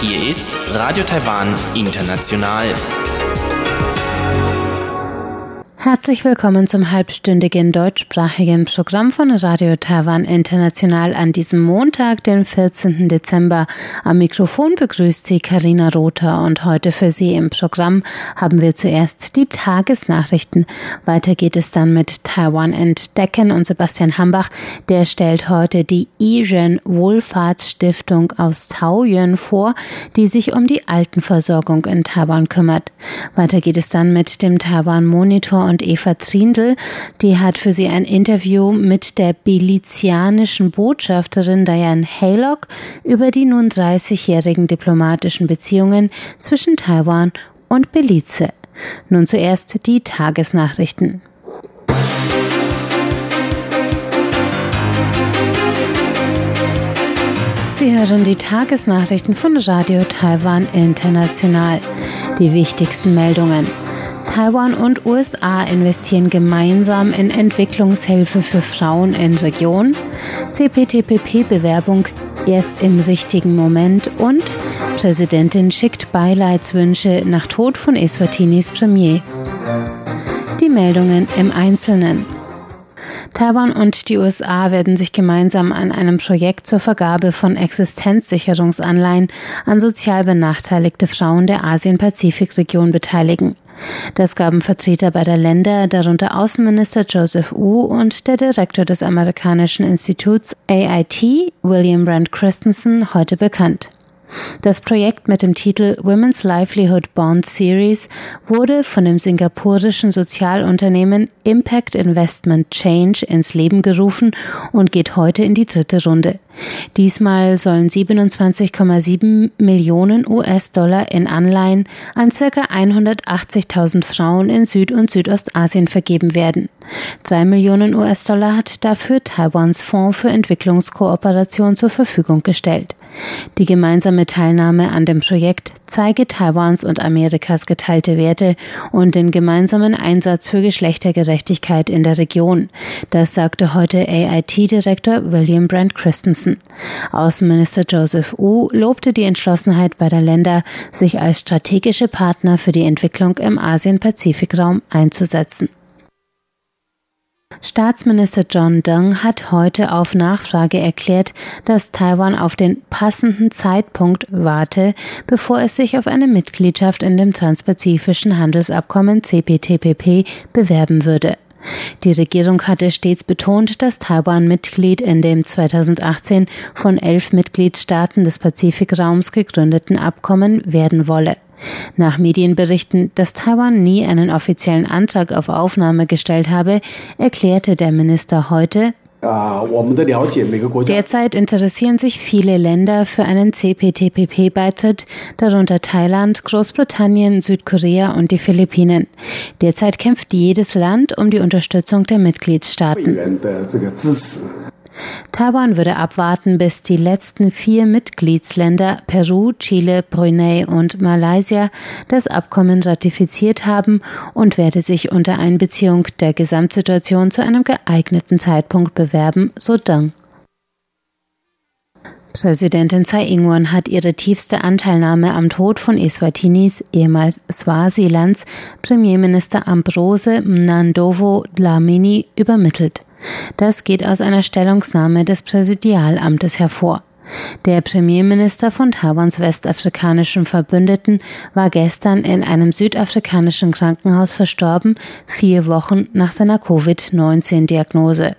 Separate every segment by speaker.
Speaker 1: Hier ist Radio Taiwan International.
Speaker 2: Herzlich willkommen zum halbstündigen deutschsprachigen Programm von Radio Taiwan International an diesem Montag, den 14. Dezember. Am Mikrofon begrüßt Sie Karina Rother und heute für Sie im Programm haben wir zuerst die Tagesnachrichten. Weiter geht es dann mit Taiwan entdecken und Sebastian Hambach, der stellt heute die Iren Wohlfahrtsstiftung aus Taoyuan vor, die sich um die Altenversorgung in Taiwan kümmert. Weiter geht es dann mit dem Taiwan Monitor und Eva Trindl, die hat für sie ein Interview mit der belizianischen Botschafterin Diane Haylock über die nun 30-jährigen diplomatischen Beziehungen zwischen Taiwan und Belize. Nun zuerst die Tagesnachrichten. Sie hören die Tagesnachrichten von Radio Taiwan International. Die wichtigsten Meldungen. Taiwan und USA investieren gemeinsam in Entwicklungshilfe für Frauen in Region. CPTPP-Bewerbung erst im richtigen Moment und Präsidentin schickt Beileidswünsche nach Tod von Eswatinis Premier. Die Meldungen im Einzelnen. Taiwan und die USA werden sich gemeinsam an einem Projekt zur Vergabe von Existenzsicherungsanleihen an sozial benachteiligte Frauen der Asien-Pazifik-Region beteiligen. Das gaben Vertreter beider Länder, darunter Außenminister Joseph Wu und der Direktor des amerikanischen Instituts AIT, William Brand Christensen, heute bekannt. Das Projekt mit dem Titel Women's Livelihood Bond Series wurde von dem singapurischen Sozialunternehmen Impact Investment Change ins Leben gerufen und geht heute in die dritte Runde. Diesmal sollen 27,7 Millionen US-Dollar in Anleihen an ca. 180.000 Frauen in Süd- und Südostasien vergeben werden. Drei Millionen US-Dollar hat dafür Taiwans Fonds für Entwicklungskooperation zur Verfügung gestellt. Die gemeinsame Teilnahme an dem Projekt zeige Taiwans und Amerikas geteilte Werte und den gemeinsamen Einsatz für Geschlechtergerechtigkeit in der Region. Das sagte heute AIT-Direktor William Brand Christensen. Außenminister Joseph Wu lobte die Entschlossenheit beider Länder, sich als strategische Partner für die Entwicklung im Asien-Pazifik-Raum einzusetzen. Staatsminister John Deng hat heute auf Nachfrage erklärt, dass Taiwan auf den passenden Zeitpunkt warte, bevor es sich auf eine Mitgliedschaft in dem Transpazifischen Handelsabkommen CPTPP bewerben würde. Die Regierung hatte stets betont, dass Taiwan Mitglied in dem 2018 von elf Mitgliedstaaten des Pazifikraums gegründeten Abkommen werden wolle. Nach Medienberichten, dass Taiwan nie einen offiziellen Antrag auf Aufnahme gestellt habe, erklärte der Minister heute, Derzeit interessieren sich viele Länder für einen CPTPP-Beitritt, darunter Thailand, Großbritannien, Südkorea und die Philippinen. Derzeit kämpft jedes Land um die Unterstützung der Mitgliedstaaten. Taiwan würde abwarten, bis die letzten vier Mitgliedsländer Peru, Chile, Brunei und Malaysia das Abkommen ratifiziert haben und werde sich unter Einbeziehung der Gesamtsituation zu einem geeigneten Zeitpunkt bewerben, so Deng. Präsidentin Tsai Ing-wen hat ihre tiefste Anteilnahme am Tod von Eswatinis, ehemals Swasilands, Premierminister Ambrose Mnandovo Dlamini übermittelt. Das geht aus einer Stellungnahme des Präsidialamtes hervor. Der Premierminister von Taiwans westafrikanischen Verbündeten war gestern in einem südafrikanischen Krankenhaus verstorben, vier Wochen nach seiner Covid-19-Diagnose.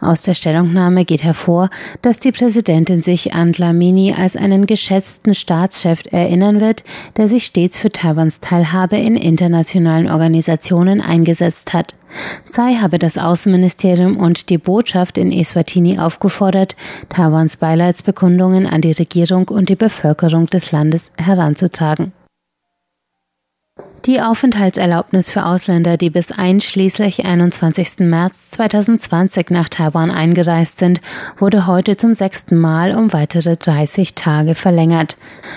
Speaker 2: Aus der Stellungnahme geht hervor, dass die Präsidentin sich an Dlamini als einen geschätzten Staatschef erinnern wird, der sich stets für Taiwans Teilhabe in internationalen Organisationen eingesetzt hat. Tsai habe das Außenministerium und die Botschaft in Eswatini aufgefordert, Taiwans Beileidsbekundungen an die Regierung und die Bevölkerung des Landes heranzutragen. Die Aufenthaltserlaubnis für Ausländer, die bis einschließlich 21. März 2020 nach Taiwan eingereist sind, wurde heute zum sechsten Mal um weitere 30 Tage verlängert.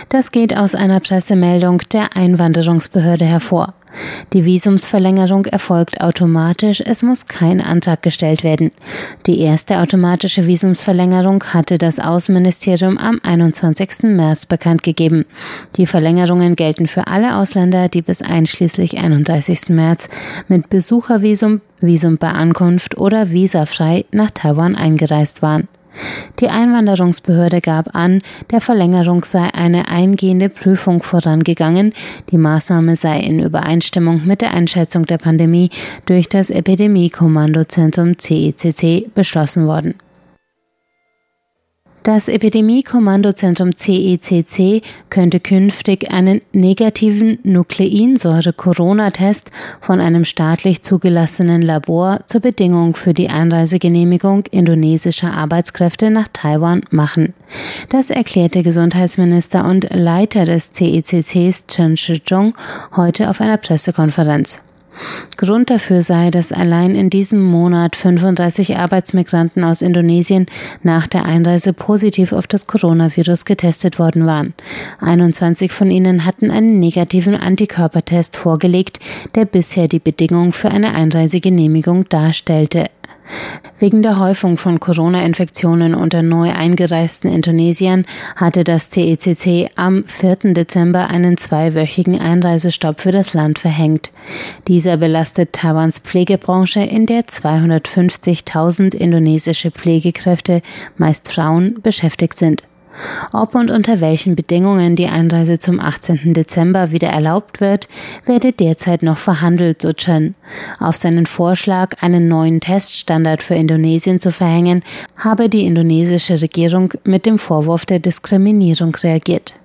Speaker 2: Das geht aus einer Pressemeldung der Einwanderungsbehörde hervor. Die Visumsverlängerung erfolgt automatisch, es muss kein Antrag gestellt werden. Die erste automatische Visumsverlängerung hatte das Außenministerium am 21. März bekannt gegeben. Die Verlängerungen gelten für alle Ausländer, die bis einschließlich 31. März mit Besuchervisum, Visum bei Ankunft oder visafrei nach Taiwan eingereist waren. Die Einwanderungsbehörde gab an, der Verlängerung sei eine eingehende Prüfung vorangegangen. Die Maßnahme sei in Übereinstimmung mit der Einschätzung der Pandemie durch das Epidemie-Kommandozentrum CECC e beschlossen worden. Das Epidemie-Kommandozentrum CECC e könnte künftig einen negativen Nukleinsäure-Corona-Test von einem staatlich zugelassenen Labor zur Bedingung für die Einreisegenehmigung indonesischer Arbeitskräfte nach Taiwan machen. Das erklärte Gesundheitsminister und Leiter des CECCs Chen Shizhong heute auf einer Pressekonferenz. Grund dafür sei, dass allein in diesem Monat 35 Arbeitsmigranten aus Indonesien nach der Einreise positiv auf das Coronavirus getestet worden waren. 21 von ihnen hatten einen negativen Antikörpertest vorgelegt, der bisher die Bedingung für eine Einreisegenehmigung darstellte. Wegen der Häufung von Corona-Infektionen unter neu eingereisten Indonesiern hatte das CECC e am 4. Dezember einen zweiwöchigen Einreisestopp für das Land verhängt. Dieser belastet Taiwans Pflegebranche, in der 250.000 indonesische Pflegekräfte, meist Frauen, beschäftigt sind. Ob und unter welchen Bedingungen die Einreise zum 18. Dezember wieder erlaubt wird, werde derzeit noch verhandelt, so Chen. Auf seinen Vorschlag, einen neuen Teststandard für Indonesien zu verhängen, habe die indonesische Regierung mit dem Vorwurf der Diskriminierung reagiert.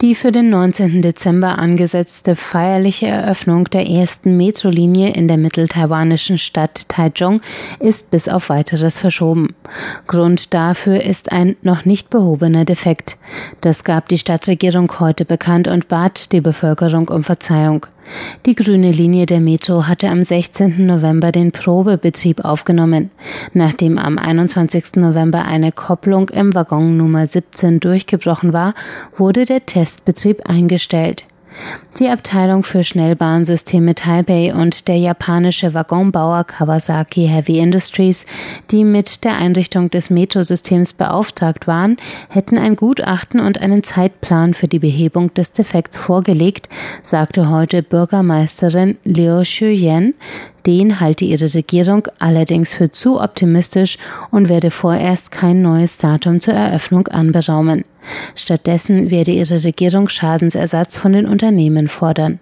Speaker 2: Die für den 19. Dezember angesetzte feierliche Eröffnung der ersten Metrolinie in der mitteltaiwanischen Stadt Taichung ist bis auf weiteres verschoben. Grund dafür ist ein noch nicht behobener Defekt. Das gab die Stadtregierung heute bekannt und bat die Bevölkerung um Verzeihung. Die grüne Linie der Metro hatte am 16. November den Probebetrieb aufgenommen. Nachdem am 21. November eine Kopplung im Waggon Nummer 17 durchgebrochen war, wurde der Testbetrieb eingestellt. Die Abteilung für Schnellbahnsysteme Taipei und der japanische Waggonbauer Kawasaki Heavy Industries, die mit der Einrichtung des Metrosystems beauftragt waren, hätten ein Gutachten und einen Zeitplan für die Behebung des Defekts vorgelegt, sagte heute Bürgermeisterin Liu Xuyen, den halte ihre Regierung allerdings für zu optimistisch und werde vorerst kein neues Datum zur Eröffnung anberaumen. Stattdessen werde ihre Regierung Schadensersatz von den Unternehmen fordern.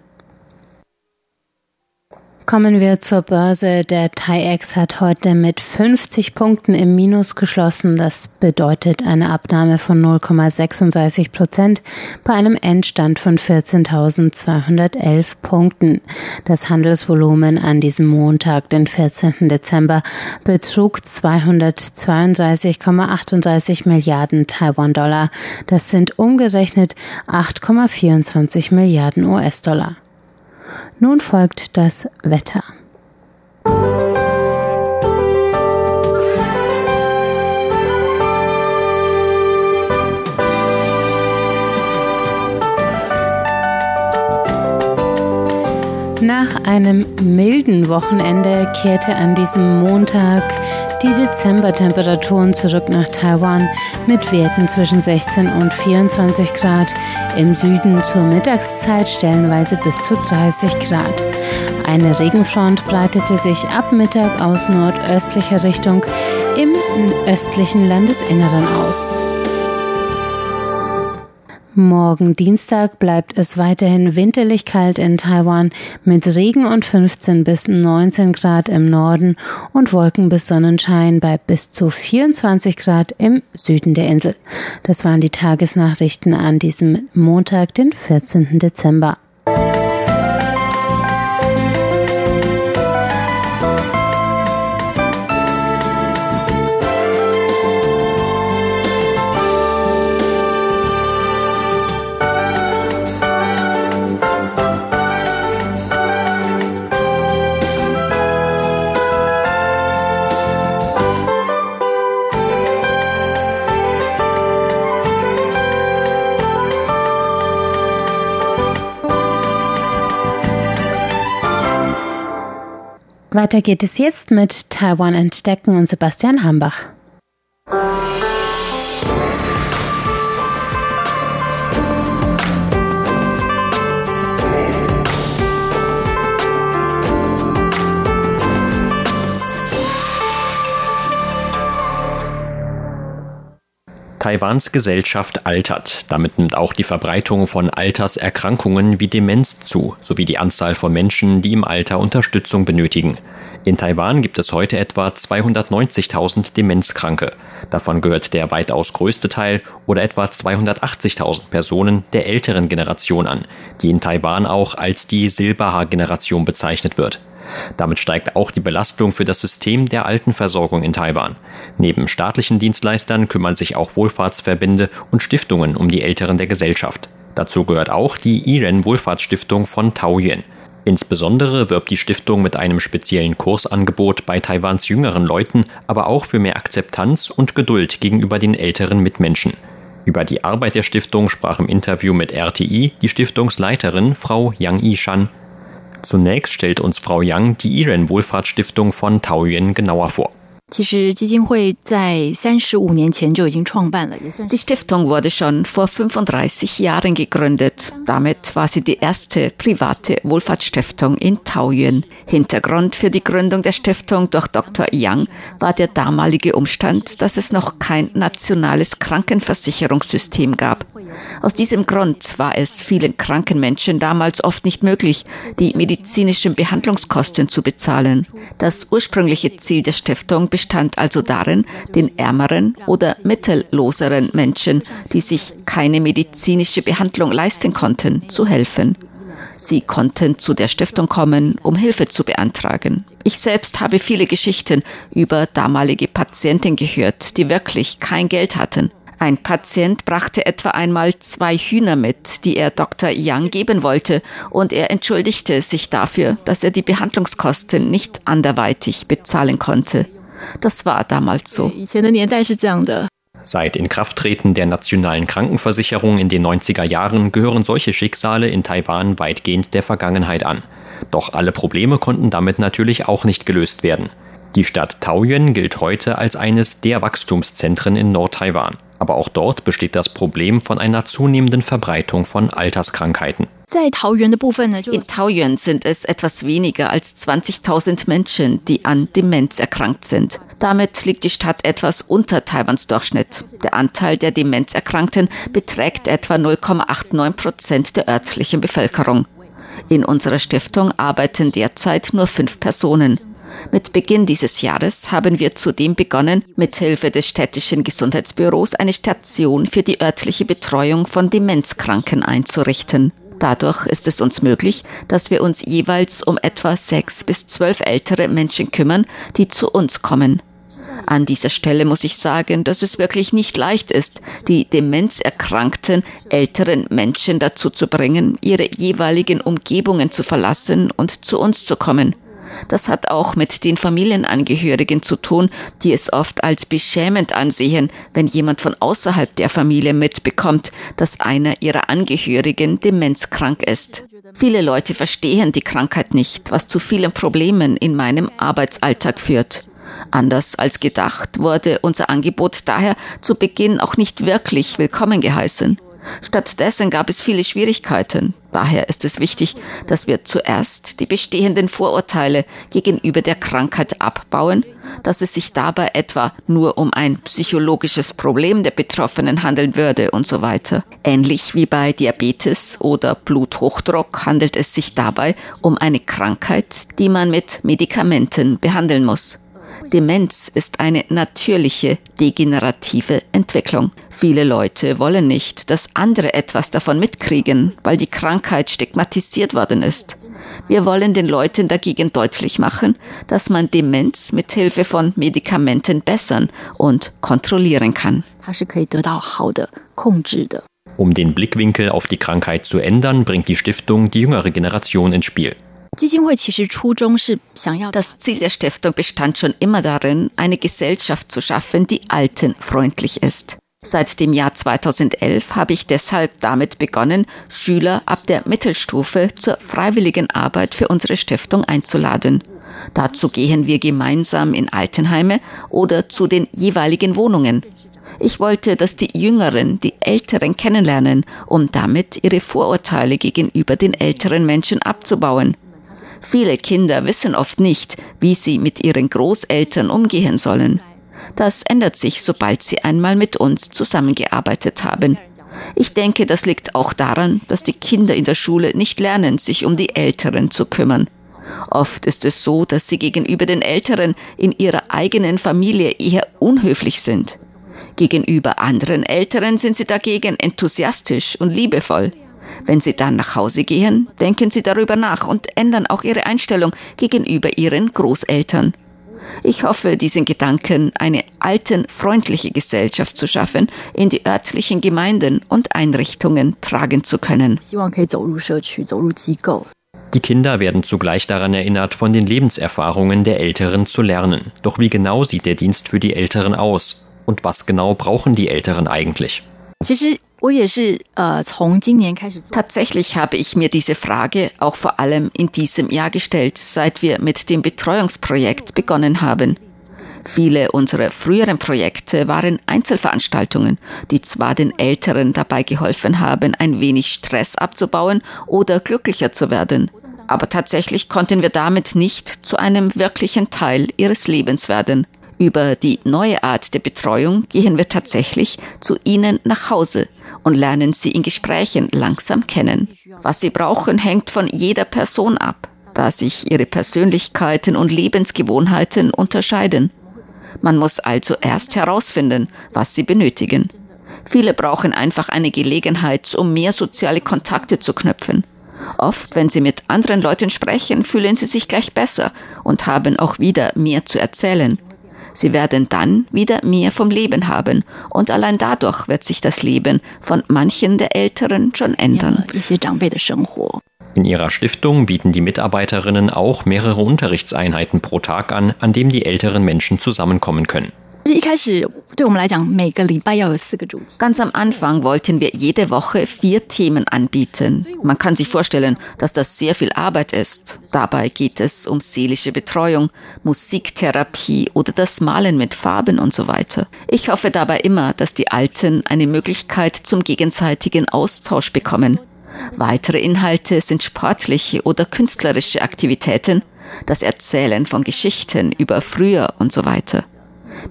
Speaker 2: Kommen wir zur Börse. Der TAIEX hat heute mit 50 Punkten im Minus geschlossen. Das bedeutet eine Abnahme von 0,36 Prozent bei einem Endstand von 14.211 Punkten. Das Handelsvolumen an diesem Montag, den 14. Dezember, betrug 232,38 Milliarden Taiwan-Dollar. Das sind umgerechnet 8,24 Milliarden US-Dollar. Nun folgt das Wetter. Nach einem milden Wochenende kehrte an diesem Montag die Dezembertemperaturen zurück nach Taiwan mit Werten zwischen 16 und 24 Grad, im Süden zur Mittagszeit stellenweise bis zu 30 Grad. Eine Regenfront breitete sich ab Mittag aus nordöstlicher Richtung im östlichen Landesinneren aus. Morgen Dienstag bleibt es weiterhin winterlich kalt in Taiwan mit Regen und 15 bis 19 Grad im Norden und Wolken bis Sonnenschein bei bis zu 24 Grad im Süden der Insel. Das waren die Tagesnachrichten an diesem Montag, den 14. Dezember. Weiter geht es jetzt mit Taiwan entdecken und Sebastian Hambach.
Speaker 1: Taiwans Gesellschaft altert. Damit nimmt auch die Verbreitung von Alterserkrankungen wie Demenz zu, sowie die Anzahl von Menschen, die im Alter Unterstützung benötigen. In Taiwan gibt es heute etwa 290.000 Demenzkranke. Davon gehört der weitaus größte Teil oder etwa 280.000 Personen der älteren Generation an, die in Taiwan auch als die Silberhaar-Generation bezeichnet wird. Damit steigt auch die Belastung für das System der Altenversorgung in Taiwan. Neben staatlichen Dienstleistern kümmern sich auch Wohlfahrtsverbände und Stiftungen um die Älteren der Gesellschaft. Dazu gehört auch die Iren Wohlfahrtsstiftung von Taoyuan. Insbesondere wirbt die Stiftung mit einem speziellen Kursangebot bei Taiwans jüngeren Leuten, aber auch für mehr Akzeptanz und Geduld gegenüber den älteren Mitmenschen. Über die Arbeit der Stiftung sprach im Interview mit RTI die Stiftungsleiterin Frau Yang Yishan. Zunächst stellt uns Frau Yang die Iren Wohlfahrtsstiftung von Taoyuan genauer vor.
Speaker 3: Die Stiftung wurde schon vor 35 Jahren gegründet. Damit war sie die erste private Wohlfahrtsstiftung in Taoyuan. Hintergrund für die Gründung der Stiftung durch Dr. Yang war der damalige Umstand, dass es noch kein nationales Krankenversicherungssystem gab. Aus diesem Grund war es vielen kranken Menschen damals oft nicht möglich, die medizinischen Behandlungskosten zu bezahlen. Das ursprüngliche Ziel der Stiftung bestand also darin, den ärmeren oder mittelloseren Menschen, die sich keine medizinische Behandlung leisten konnten, zu helfen. Sie konnten zu der Stiftung kommen, um Hilfe zu beantragen. Ich selbst habe viele Geschichten über damalige Patienten gehört, die wirklich kein Geld hatten. Ein Patient brachte etwa einmal zwei Hühner mit, die er Dr. Yang geben wollte, und er entschuldigte sich dafür, dass er die Behandlungskosten nicht anderweitig bezahlen konnte. Das war damals so.
Speaker 1: Seit Inkrafttreten der nationalen Krankenversicherung in den 90er Jahren gehören solche Schicksale in Taiwan weitgehend der Vergangenheit an. Doch alle Probleme konnten damit natürlich auch nicht gelöst werden. Die Stadt Taoyuan gilt heute als eines der Wachstumszentren in Nord-Taiwan. Aber auch dort besteht das Problem von einer zunehmenden Verbreitung von Alterskrankheiten.
Speaker 3: In Taoyuan sind es etwas weniger als 20.000 Menschen, die an Demenz erkrankt sind. Damit liegt die Stadt etwas unter Taiwans Durchschnitt. Der Anteil der Demenzerkrankten beträgt etwa 0,89 Prozent der örtlichen Bevölkerung. In unserer Stiftung arbeiten derzeit nur fünf Personen. Mit Beginn dieses Jahres haben wir zudem begonnen, mithilfe des städtischen Gesundheitsbüros eine Station für die örtliche Betreuung von Demenzkranken einzurichten. Dadurch ist es uns möglich, dass wir uns jeweils um etwa sechs bis zwölf ältere Menschen kümmern, die zu uns kommen. An dieser Stelle muss ich sagen, dass es wirklich nicht leicht ist, die demenzerkrankten älteren Menschen dazu zu bringen, ihre jeweiligen Umgebungen zu verlassen und zu uns zu kommen. Das hat auch mit den Familienangehörigen zu tun, die es oft als beschämend ansehen, wenn jemand von außerhalb der Familie mitbekommt, dass einer ihrer Angehörigen demenzkrank ist. Viele Leute verstehen die Krankheit nicht, was zu vielen Problemen in meinem Arbeitsalltag führt. Anders als gedacht wurde unser Angebot daher zu Beginn auch nicht wirklich willkommen geheißen. Stattdessen gab es viele Schwierigkeiten. Daher ist es wichtig, dass wir zuerst die bestehenden Vorurteile gegenüber der Krankheit abbauen, dass es sich dabei etwa nur um ein psychologisches Problem der Betroffenen handeln würde und so weiter. Ähnlich wie bei Diabetes oder Bluthochdruck handelt es sich dabei um eine Krankheit, die man mit Medikamenten behandeln muss. Demenz ist eine natürliche degenerative Entwicklung. Viele Leute wollen nicht, dass andere etwas davon mitkriegen, weil die Krankheit stigmatisiert worden ist. Wir wollen den Leuten dagegen deutlich machen, dass man Demenz mit Hilfe von Medikamenten bessern und kontrollieren kann.
Speaker 1: Um den Blickwinkel auf die Krankheit zu ändern, bringt die Stiftung die jüngere Generation ins Spiel.
Speaker 3: Das Ziel der Stiftung bestand schon immer darin, eine Gesellschaft zu schaffen, die altenfreundlich ist. Seit dem Jahr 2011 habe ich deshalb damit begonnen, Schüler ab der Mittelstufe zur freiwilligen Arbeit für unsere Stiftung einzuladen. Dazu gehen wir gemeinsam in Altenheime oder zu den jeweiligen Wohnungen. Ich wollte, dass die Jüngeren die Älteren kennenlernen, um damit ihre Vorurteile gegenüber den älteren Menschen abzubauen. Viele Kinder wissen oft nicht, wie sie mit ihren Großeltern umgehen sollen. Das ändert sich, sobald sie einmal mit uns zusammengearbeitet haben. Ich denke, das liegt auch daran, dass die Kinder in der Schule nicht lernen, sich um die Älteren zu kümmern. Oft ist es so, dass sie gegenüber den Älteren in ihrer eigenen Familie eher unhöflich sind. Gegenüber anderen Älteren sind sie dagegen enthusiastisch und liebevoll. Wenn sie dann nach Hause gehen, denken sie darüber nach und ändern auch ihre Einstellung gegenüber ihren Großeltern. Ich hoffe, diesen Gedanken, eine alten, freundliche Gesellschaft zu schaffen, in die örtlichen Gemeinden und Einrichtungen tragen zu können.
Speaker 1: Die Kinder werden zugleich daran erinnert, von den Lebenserfahrungen der Älteren zu lernen. Doch wie genau sieht der Dienst für die Älteren aus? Und was genau brauchen die Älteren eigentlich?
Speaker 3: Tatsächlich habe ich mir diese Frage auch vor allem in diesem Jahr gestellt, seit wir mit dem Betreuungsprojekt begonnen haben. Viele unserer früheren Projekte waren Einzelveranstaltungen, die zwar den Älteren dabei geholfen haben, ein wenig Stress abzubauen oder glücklicher zu werden, aber tatsächlich konnten wir damit nicht zu einem wirklichen Teil ihres Lebens werden. Über die neue Art der Betreuung gehen wir tatsächlich zu ihnen nach Hause und lernen sie in Gesprächen langsam kennen. Was sie brauchen, hängt von jeder Person ab, da sich ihre Persönlichkeiten und Lebensgewohnheiten unterscheiden. Man muss also erst herausfinden, was sie benötigen. Viele brauchen einfach eine Gelegenheit, um mehr soziale Kontakte zu knüpfen. Oft, wenn sie mit anderen Leuten sprechen, fühlen sie sich gleich besser und haben auch wieder mehr zu erzählen. Sie werden dann wieder mehr vom Leben haben und allein dadurch wird sich das Leben von manchen der Älteren schon ändern.
Speaker 1: In ihrer Stiftung bieten die Mitarbeiterinnen auch mehrere Unterrichtseinheiten pro Tag an, an dem die älteren Menschen zusammenkommen können.
Speaker 3: Ganz am Anfang wollten wir jede Woche vier Themen anbieten. Man kann sich vorstellen, dass das sehr viel Arbeit ist. Dabei geht es um seelische Betreuung, Musiktherapie oder das Malen mit Farben und so weiter. Ich hoffe dabei immer, dass die Alten eine Möglichkeit zum gegenseitigen Austausch bekommen. Weitere Inhalte sind sportliche oder künstlerische Aktivitäten, das Erzählen von Geschichten über früher und so weiter.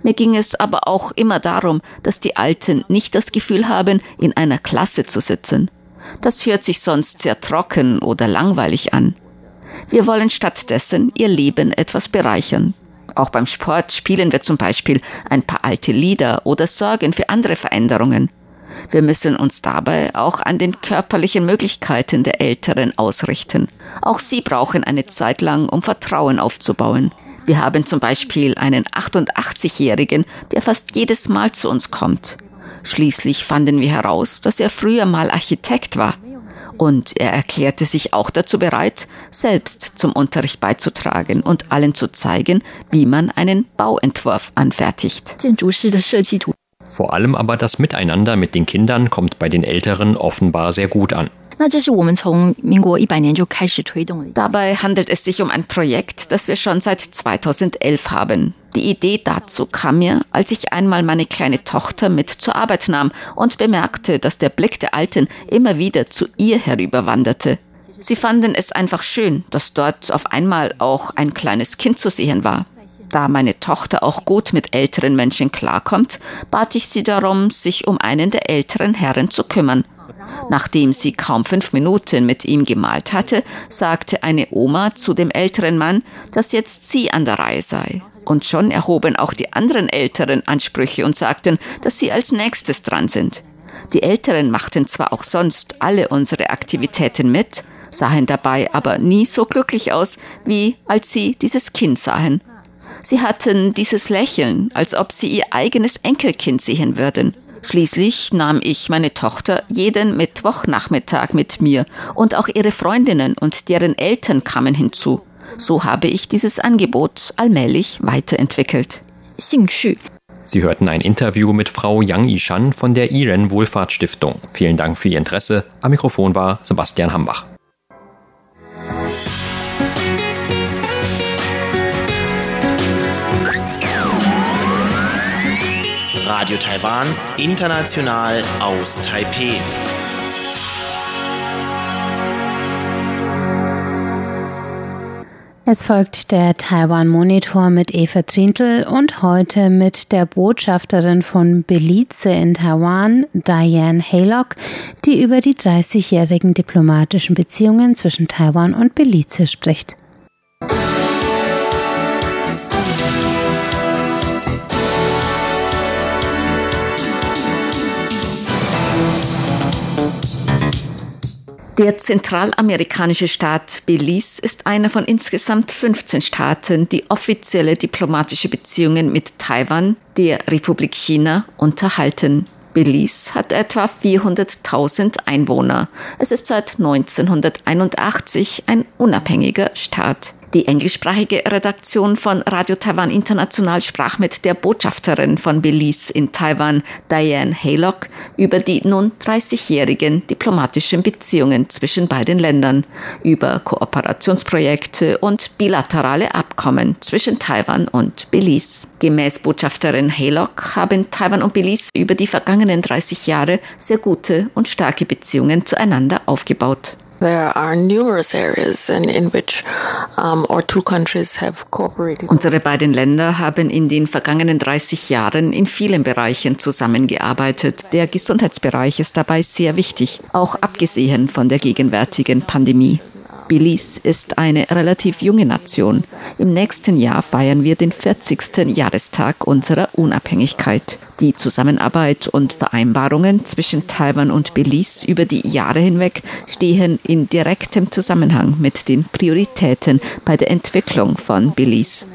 Speaker 3: Mir ging es aber auch immer darum, dass die Alten nicht das Gefühl haben, in einer Klasse zu sitzen. Das hört sich sonst sehr trocken oder langweilig an. Wir wollen stattdessen ihr Leben etwas bereichern. Auch beim Sport spielen wir zum Beispiel ein paar alte Lieder oder sorgen für andere Veränderungen. Wir müssen uns dabei auch an den körperlichen Möglichkeiten der Älteren ausrichten. Auch sie brauchen eine Zeit lang, um Vertrauen aufzubauen. Wir haben zum Beispiel einen 88-Jährigen, der fast jedes Mal zu uns kommt. Schließlich fanden wir heraus, dass er früher mal Architekt war. Und er erklärte sich auch dazu bereit, selbst zum Unterricht beizutragen und allen zu zeigen, wie man einen Bauentwurf anfertigt.
Speaker 1: Vor allem aber das Miteinander mit den Kindern kommt bei den Älteren offenbar sehr gut an.
Speaker 3: Dabei handelt es sich um ein Projekt, das wir schon seit 2011 haben. Die Idee dazu kam mir, als ich einmal meine kleine Tochter mit zur Arbeit nahm und bemerkte, dass der Blick der Alten immer wieder zu ihr herüberwanderte. Sie fanden es einfach schön, dass dort auf einmal auch ein kleines Kind zu sehen war. Da meine Tochter auch gut mit älteren Menschen klarkommt, bat ich sie darum, sich um einen der älteren Herren zu kümmern. Nachdem sie kaum fünf Minuten mit ihm gemalt hatte, sagte eine Oma zu dem älteren Mann, dass jetzt sie an der Reihe sei. Und schon erhoben auch die anderen Älteren Ansprüche und sagten, dass sie als nächstes dran sind. Die Älteren machten zwar auch sonst alle unsere Aktivitäten mit, sahen dabei aber nie so glücklich aus, wie als sie dieses Kind sahen. Sie hatten dieses Lächeln, als ob sie ihr eigenes Enkelkind sehen würden. Schließlich nahm ich meine Tochter jeden Mittwochnachmittag mit mir und auch ihre Freundinnen und deren Eltern kamen hinzu. So habe ich dieses Angebot allmählich weiterentwickelt.
Speaker 1: Sie hörten ein Interview mit Frau Yang Yishan von der Iren Wohlfahrtsstiftung. Vielen Dank für Ihr Interesse. Am Mikrofon war Sebastian Hambach.
Speaker 4: Radio Taiwan, international aus Taipeh.
Speaker 2: Es folgt der Taiwan Monitor mit Eva Trintel und heute mit der Botschafterin von Belize in Taiwan, Diane Haylock, die über die 30-jährigen diplomatischen Beziehungen zwischen Taiwan und Belize spricht.
Speaker 3: Der zentralamerikanische Staat Belize ist einer von insgesamt 15 Staaten, die offizielle diplomatische Beziehungen mit Taiwan, der Republik China, unterhalten. Belize hat etwa 400.000 Einwohner. Es ist seit 1981 ein unabhängiger Staat. Die englischsprachige Redaktion von Radio Taiwan International sprach mit der Botschafterin von Belize in Taiwan, Diane Haylock, über die nun 30-jährigen diplomatischen Beziehungen zwischen beiden Ländern, über Kooperationsprojekte und bilaterale Abkommen zwischen Taiwan und Belize. Gemäß Botschafterin Haylock haben Taiwan und Belize über die vergangenen 30 Jahre sehr gute und starke Beziehungen zueinander aufgebaut. Unsere beiden Länder haben in den vergangenen 30 Jahren in vielen Bereichen zusammengearbeitet. Der Gesundheitsbereich ist dabei sehr wichtig, auch abgesehen von der gegenwärtigen Pandemie. Belize ist eine relativ junge Nation. Im nächsten Jahr feiern wir den 40. Jahrestag unserer Unabhängigkeit. Die Zusammenarbeit und Vereinbarungen zwischen Taiwan und Belize über die Jahre hinweg stehen in direktem Zusammenhang mit den Prioritäten bei der Entwicklung von Belize.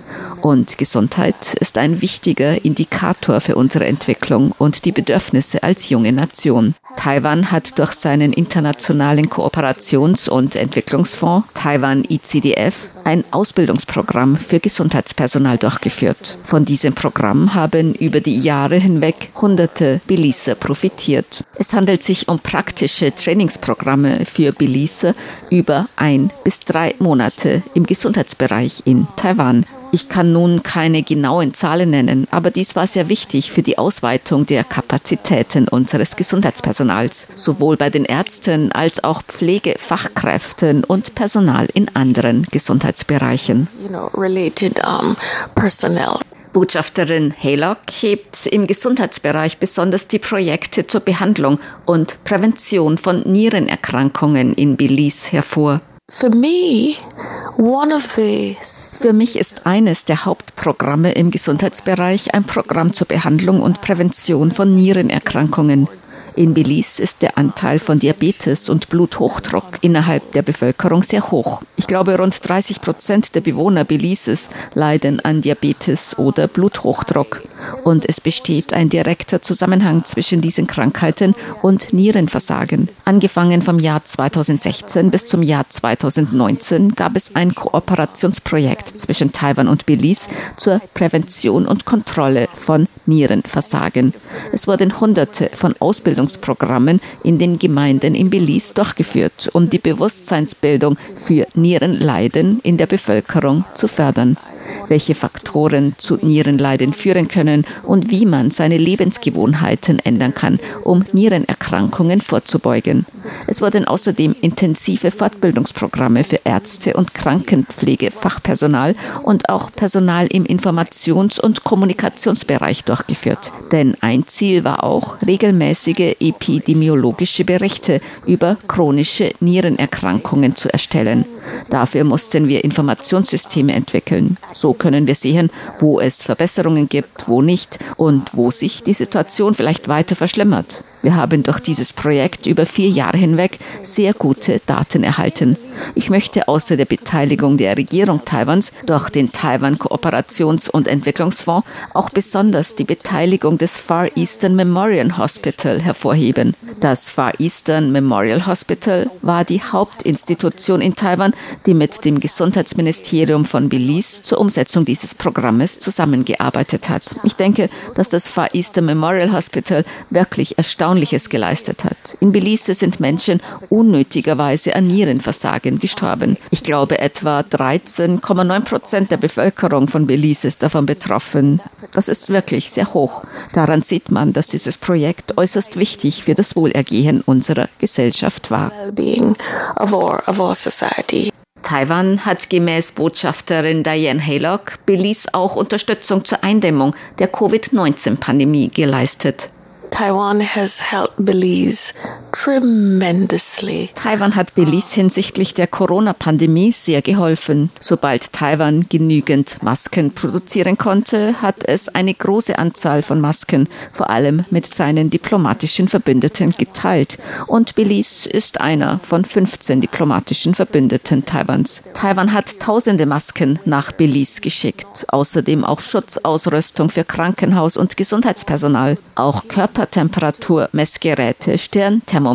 Speaker 3: Und Gesundheit ist ein wichtiger Indikator für unsere Entwicklung und die Bedürfnisse als junge Nation. Taiwan hat durch seinen internationalen Kooperations- und Entwicklungsfonds Taiwan ICDF ein Ausbildungsprogramm für Gesundheitspersonal durchgeführt. Von diesem Programm haben über die Jahre hinweg hunderte Belize profitiert. Es handelt sich um praktische Trainingsprogramme für Belize über ein bis drei Monate im Gesundheitsbereich in Taiwan. Ich kann nun keine genauen Zahlen nennen, aber dies war sehr wichtig für die Ausweitung der Kapazitäten unseres Gesundheitspersonals, sowohl bei den Ärzten als auch Pflegefachkräften und Personal in anderen Gesundheitsbereichen. You know, related, um, Botschafterin Haylock hebt im Gesundheitsbereich besonders die Projekte zur Behandlung und Prävention von Nierenerkrankungen in Belize hervor. Für mich ist eines der Hauptprogramme im Gesundheitsbereich ein Programm zur Behandlung und Prävention von Nierenerkrankungen. In Belize ist der Anteil von Diabetes und Bluthochdruck innerhalb der Bevölkerung sehr hoch. Ich glaube, rund 30 Prozent der Bewohner Belizes leiden an Diabetes oder Bluthochdruck. Und es besteht ein direkter Zusammenhang zwischen diesen Krankheiten und Nierenversagen. Angefangen vom Jahr 2016 bis zum Jahr 2019 gab es ein Kooperationsprojekt zwischen Taiwan und Belize zur Prävention und Kontrolle von Nierenversagen. Es wurden hunderte von Ausbildungsprogrammen in den Gemeinden in Belize durchgeführt, um die Bewusstseinsbildung für Nierenleiden in der Bevölkerung zu fördern welche Faktoren zu Nierenleiden führen können und wie man seine Lebensgewohnheiten ändern kann, um Nierenerkrankungen vorzubeugen. Es wurden außerdem intensive Fortbildungsprogramme für Ärzte und Krankenpflegefachpersonal und auch Personal im Informations- und Kommunikationsbereich durchgeführt. Denn ein Ziel war auch, regelmäßige epidemiologische Berichte über chronische Nierenerkrankungen zu erstellen. Dafür mussten wir Informationssysteme entwickeln. So können wir sehen, wo es Verbesserungen gibt, wo nicht und wo sich die Situation vielleicht weiter verschlimmert. Wir haben durch dieses Projekt über vier Jahre hinweg sehr gute Daten erhalten. Ich möchte außer der Beteiligung der Regierung Taiwans durch den Taiwan Kooperations- und Entwicklungsfonds auch besonders die Beteiligung des Far Eastern Memorial Hospital hervorheben. Das Far Eastern Memorial Hospital war die Hauptinstitution in Taiwan, die mit dem Gesundheitsministerium von Belize zur Umsetzung dieses Programmes zusammengearbeitet hat. Ich denke, dass das Far Eastern Memorial Hospital wirklich Erstaunliches geleistet hat. In Belize sind Menschen unnötigerweise an Nierenversagen gestorben. Ich glaube, etwa 13,9 Prozent der Bevölkerung von Belize ist davon betroffen. Das ist wirklich sehr hoch. Daran sieht man, dass dieses Projekt äußerst wichtig für das Wohlergehen unserer Gesellschaft war. Taiwan hat gemäß Botschafterin Diane Haylock Belize auch Unterstützung zur Eindämmung der Covid-19-Pandemie geleistet.
Speaker 5: Taiwan has helped Belize.
Speaker 3: Taiwan hat Belize hinsichtlich der Corona-Pandemie sehr geholfen. Sobald Taiwan genügend Masken produzieren konnte, hat es eine große Anzahl von Masken, vor allem mit seinen diplomatischen Verbündeten, geteilt. Und Belize ist einer von 15 diplomatischen Verbündeten Taiwans. Taiwan hat tausende Masken nach Belize geschickt. Außerdem auch Schutzausrüstung für Krankenhaus- und Gesundheitspersonal. Auch Körper Körpertemperaturmessgeräte, Stirnthermometer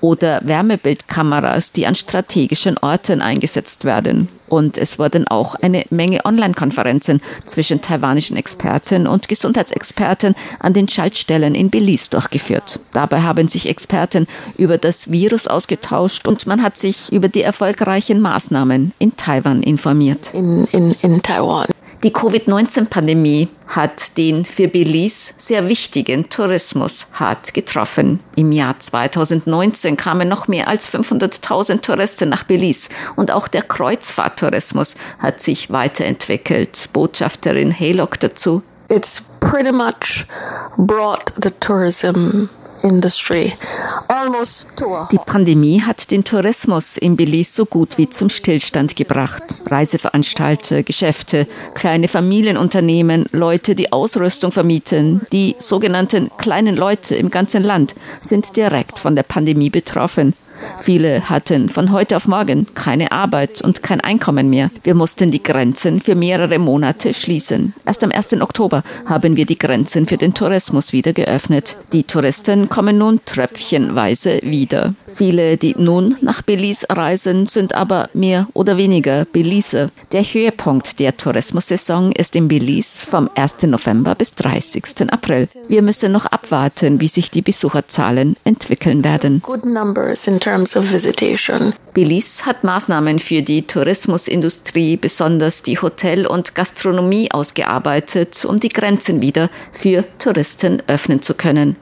Speaker 3: oder Wärmebildkameras, die an strategischen Orten eingesetzt werden. Und es wurden auch eine Menge Online-Konferenzen zwischen taiwanischen Experten und Gesundheitsexperten an den Schaltstellen in Belize durchgeführt. Dabei haben sich Experten über das Virus ausgetauscht und man hat sich über die erfolgreichen Maßnahmen in Taiwan informiert.
Speaker 5: In, in, in Taiwan.
Speaker 3: Die Covid-19-Pandemie hat den für Belize sehr wichtigen Tourismus hart getroffen. Im Jahr 2019 kamen noch mehr als 500.000 Touristen nach Belize und auch der Kreuzfahrttourismus hat sich weiterentwickelt. Botschafterin Haylock dazu.
Speaker 5: It's pretty much brought the tourism
Speaker 3: die Pandemie hat den Tourismus in Belize so gut wie zum Stillstand gebracht. Reiseveranstalter, Geschäfte, kleine Familienunternehmen, Leute, die Ausrüstung vermieten, die sogenannten kleinen Leute im ganzen Land sind direkt von der Pandemie betroffen. Viele hatten von heute auf morgen keine Arbeit und kein Einkommen mehr. Wir mussten die Grenzen für mehrere Monate schließen. Erst am 1. Oktober haben wir die Grenzen für den Tourismus wieder geöffnet. Die Touristen kommen nun tröpfchenweise wieder. Viele, die nun nach Belize reisen, sind aber mehr oder weniger Belize. Der Höhepunkt der Tourismussaison ist in Belize vom 1. November bis 30. April. Wir müssen noch abwarten, wie sich die Besucherzahlen entwickeln werden
Speaker 5: terms of visitation.
Speaker 3: Belize hat Maßnahmen für die Tourismusindustrie, besonders die Hotel- und Gastronomie ausgearbeitet, um die Grenzen wieder für Touristen öffnen zu können.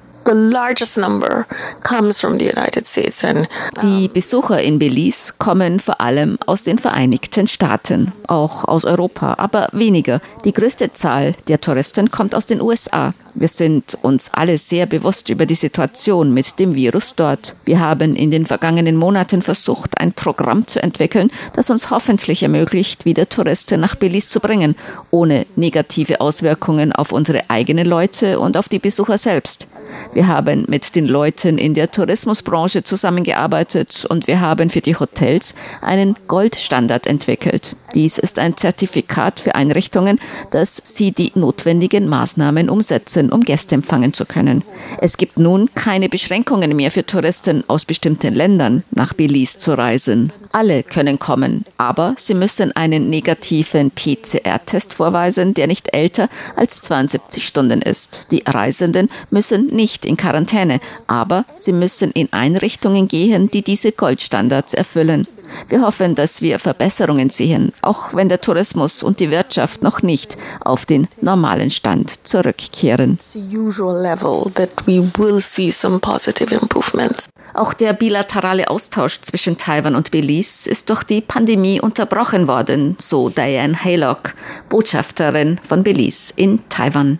Speaker 3: Die Besucher in Belize kommen vor allem aus den Vereinigten Staaten, auch aus Europa, aber weniger. Die größte Zahl der Touristen kommt aus den USA. Wir sind uns alle sehr bewusst über die Situation mit dem Virus dort. Wir haben in den vergangenen Monaten versucht, ein Programm zu entwickeln, das uns hoffentlich ermöglicht, wieder Touristen nach Belize zu bringen, ohne negative Auswirkungen auf unsere eigenen Leute und auf die Besucher selbst. Wir haben mit den Leuten in der Tourismusbranche zusammengearbeitet und wir haben für die Hotels einen Goldstandard entwickelt. Dies ist ein Zertifikat für Einrichtungen, dass sie die notwendigen Maßnahmen umsetzen, um Gäste empfangen zu können. Es gibt nun keine Beschränkungen mehr für Touristen aus bestimmten Ländern nach Belize zu reisen. Alle können kommen, aber sie müssen einen negativen PCR-Test vorweisen, der nicht älter als 72 Stunden ist. Die Reisenden müssen nicht in Quarantäne, aber sie müssen in Einrichtungen gehen, die diese Goldstandards erfüllen. Wir hoffen, dass wir Verbesserungen sehen, auch wenn der Tourismus und die Wirtschaft noch nicht auf den normalen Stand zurückkehren. Auch der bilaterale Austausch zwischen Taiwan und Belize ist durch die Pandemie unterbrochen worden, so Diane Haylock, Botschafterin von Belize in Taiwan.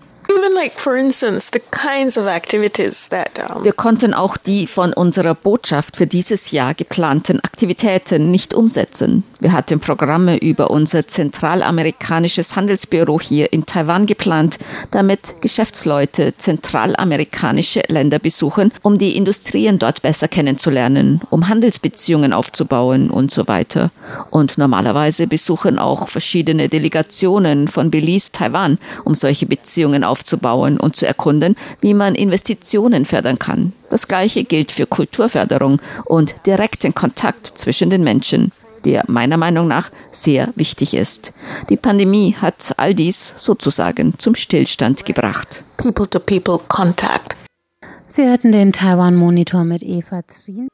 Speaker 3: Wir konnten auch die von unserer Botschaft für dieses Jahr geplanten Aktivitäten nicht umsetzen. Wir hatten Programme über unser zentralamerikanisches Handelsbüro hier in Taiwan geplant, damit Geschäftsleute zentralamerikanische Länder besuchen, um die Industrien dort besser kennenzulernen, um Handelsbeziehungen aufzubauen und so weiter. Und normalerweise besuchen auch verschiedene Delegationen von Belize Taiwan, um solche Beziehungen aufzubauen und zu erkunden, wie man Investitionen fördern kann. Das Gleiche gilt für Kulturförderung und direkten Kontakt zwischen den Menschen der meiner Meinung nach sehr wichtig ist. Die Pandemie hat all dies sozusagen zum Stillstand gebracht.
Speaker 5: People to people contact.
Speaker 2: Sie hörten den Taiwan Monitor mit Eva Trien.